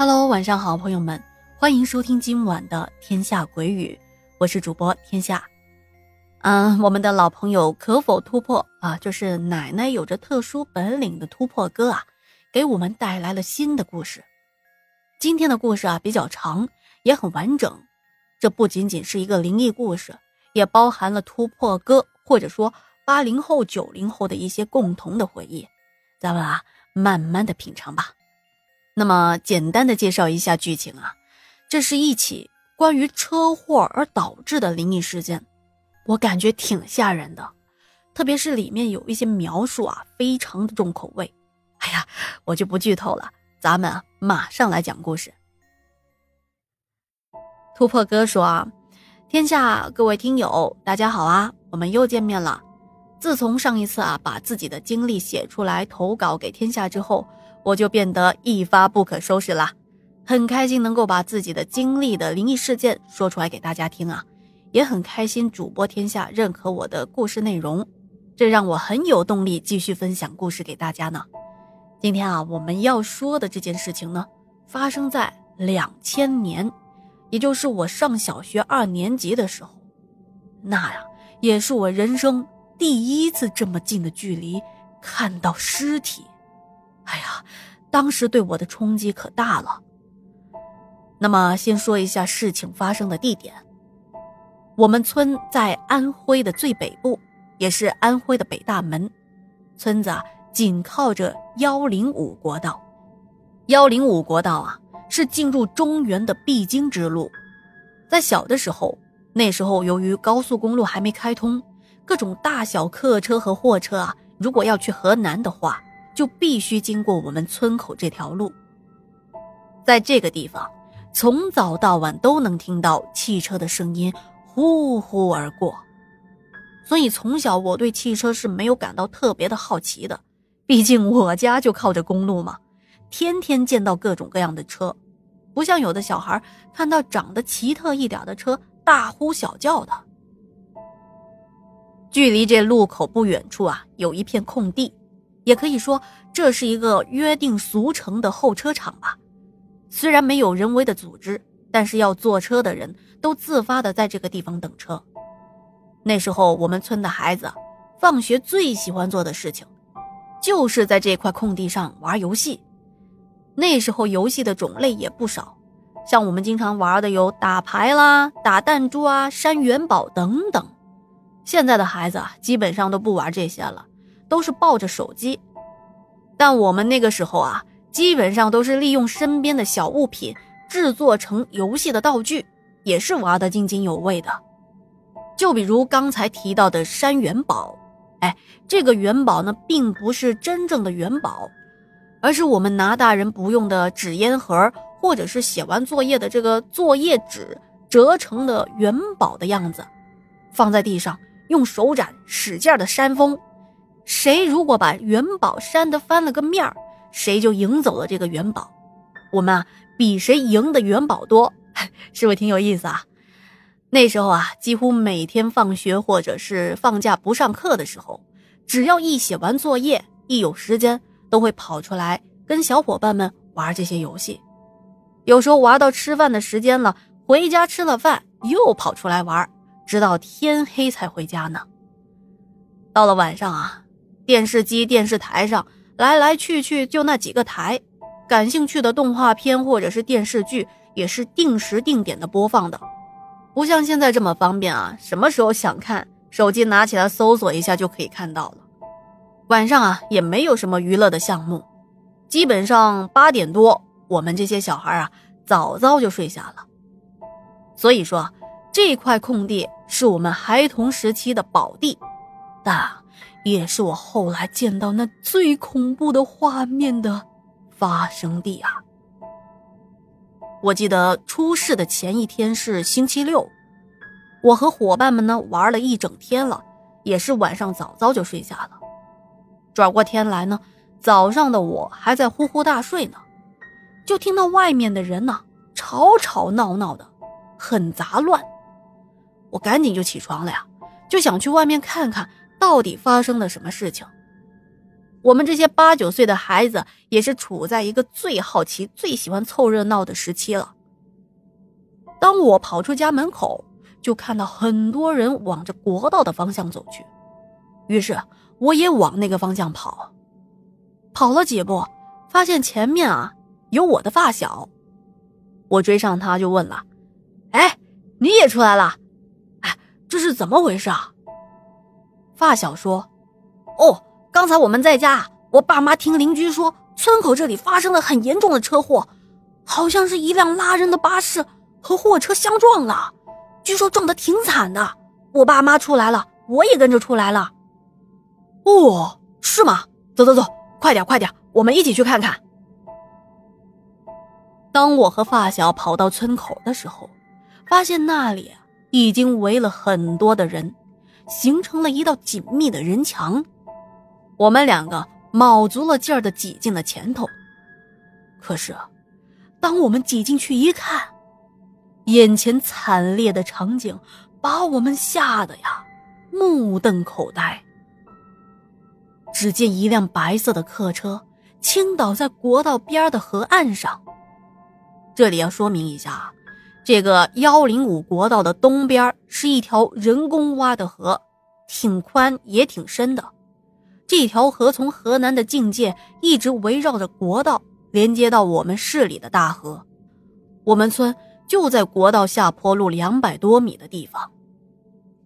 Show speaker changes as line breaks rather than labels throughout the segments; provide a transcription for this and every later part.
Hello，晚上好，朋友们，欢迎收听今晚的《天下鬼语》，我是主播天下。嗯，我们的老朋友可否突破啊？就是奶奶有着特殊本领的突破哥啊，给我们带来了新的故事。今天的故事啊比较长，也很完整。这不仅仅是一个灵异故事，也包含了突破哥或者说八零后、九零后的一些共同的回忆。咱们啊，慢慢的品尝吧。那么，简单的介绍一下剧情啊，这是一起关于车祸而导致的灵异事件，我感觉挺吓人的，特别是里面有一些描述啊，非常的重口味。哎呀，我就不剧透了，咱们，马上来讲故事。突破哥说啊，天下各位听友，大家好啊，我们又见面了。自从上一次啊，把自己的经历写出来投稿给天下之后。我就变得一发不可收拾了，很开心能够把自己的经历的灵异事件说出来给大家听啊，也很开心主播天下认可我的故事内容，这让我很有动力继续分享故事给大家呢。今天啊，我们要说的这件事情呢，发生在两千年，也就是我上小学二年级的时候，那呀，也是我人生第一次这么近的距离看到尸体。哎呀，当时对我的冲击可大了。那么，先说一下事情发生的地点。我们村在安徽的最北部，也是安徽的北大门。村子啊，紧靠着幺零五国道。幺零五国道啊，是进入中原的必经之路。在小的时候，那时候由于高速公路还没开通，各种大小客车和货车啊，如果要去河南的话。就必须经过我们村口这条路，在这个地方，从早到晚都能听到汽车的声音呼呼而过，所以从小我对汽车是没有感到特别的好奇的。毕竟我家就靠着公路嘛，天天见到各种各样的车，不像有的小孩看到长得奇特一点的车大呼小叫的。距离这路口不远处啊，有一片空地。也可以说这是一个约定俗成的候车场吧。虽然没有人为的组织，但是要坐车的人都自发的在这个地方等车。那时候我们村的孩子，放学最喜欢做的事情，就是在这块空地上玩游戏。那时候游戏的种类也不少，像我们经常玩的有打牌啦、打弹珠啊、山元宝等等。现在的孩子基本上都不玩这些了。都是抱着手机，但我们那个时候啊，基本上都是利用身边的小物品制作成游戏的道具，也是玩得津津有味的。就比如刚才提到的山元宝，哎，这个元宝呢，并不是真正的元宝，而是我们拿大人不用的纸烟盒，或者是写完作业的这个作业纸折成的元宝的样子，放在地上，用手掌使劲的扇风。谁如果把元宝扇的翻了个面儿，谁就赢走了这个元宝。我们啊，比谁赢的元宝多，是不是挺有意思啊？那时候啊，几乎每天放学或者是放假不上课的时候，只要一写完作业，一有时间，都会跑出来跟小伙伴们玩这些游戏。有时候玩到吃饭的时间了，回家吃了饭又跑出来玩，直到天黑才回家呢。到了晚上啊。电视机、电视台上来来去去就那几个台，感兴趣的动画片或者是电视剧也是定时定点的播放的，不像现在这么方便啊，什么时候想看，手机拿起来搜索一下就可以看到了。晚上啊也没有什么娱乐的项目，基本上八点多我们这些小孩啊早早就睡下了。所以说这块空地是我们孩童时期的宝地，但。也是我后来见到那最恐怖的画面的发生地啊！我记得出事的前一天是星期六，我和伙伴们呢玩了一整天了，也是晚上早早就睡下了。转过天来呢，早上的我还在呼呼大睡呢，就听到外面的人呢吵吵闹闹的，很杂乱。我赶紧就起床了呀，就想去外面看看。到底发生了什么事情？我们这些八九岁的孩子也是处在一个最好奇、最喜欢凑热闹的时期了。当我跑出家门口，就看到很多人往着国道的方向走去，于是我也往那个方向跑。跑了几步，发现前面啊有我的发小，我追上他就问了：“哎，你也出来了？哎，这是怎么回事啊？”发小说：“哦。”刚才我们在家，我爸妈听邻居说，村口这里发生了很严重的车祸，好像是一辆拉人的巴士和货车相撞了，据说撞得挺惨的。我爸妈出来了，我也跟着出来了。哦，是吗？走走走，快点快点，我们一起去看看。当我和发小跑到村口的时候，发现那里已经围了很多的人，形成了一道紧密的人墙。我们两个卯足了劲儿的挤进了前头，可是，当我们挤进去一看，眼前惨烈的场景把我们吓得呀目瞪口呆。只见一辆白色的客车倾倒在国道边的河岸上。这里要说明一下，这个幺零五国道的东边是一条人工挖的河，挺宽也挺深的。这条河从河南的境界一直围绕着国道，连接到我们市里的大河。我们村就在国道下坡路两百多米的地方，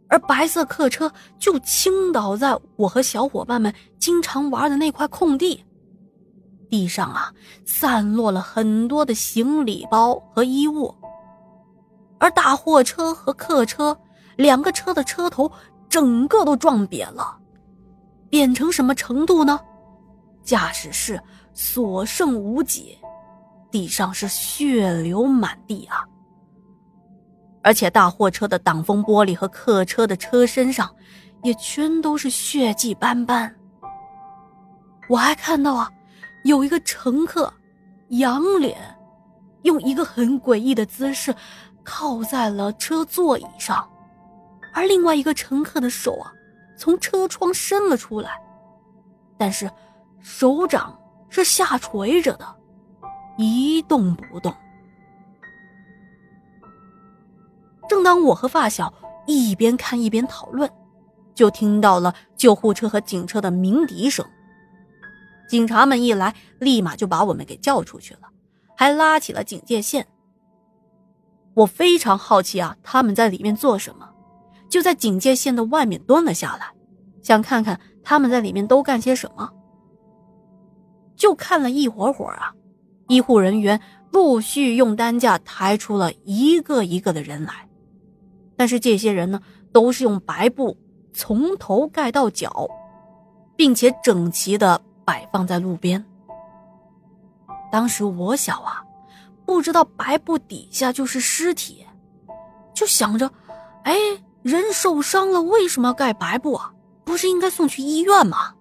而白色客车就倾倒在我和小伙伴们经常玩的那块空地。地上啊，散落了很多的行李包和衣物，而大货车和客车两个车的车头整个都撞瘪了。扁成什么程度呢？驾驶室所剩无几，地上是血流满地啊！而且大货车的挡风玻璃和客车的车身上，也全都是血迹斑斑。我还看到啊，有一个乘客仰脸，用一个很诡异的姿势靠在了车座椅上，而另外一个乘客的手啊。从车窗伸了出来，但是手掌是下垂着的，一动不动。正当我和发小一边看一边讨论，就听到了救护车和警车的鸣笛声。警察们一来，立马就把我们给叫出去了，还拉起了警戒线。我非常好奇啊，他们在里面做什么？就在警戒线的外面蹲了下来，想看看他们在里面都干些什么。就看了一会儿会儿啊，医护人员陆续用担架抬出了一个一个的人来，但是这些人呢，都是用白布从头盖到脚，并且整齐的摆放在路边。当时我小啊，不知道白布底下就是尸体，就想着，哎。人受伤了，为什么要盖白布啊？不是应该送去医院吗？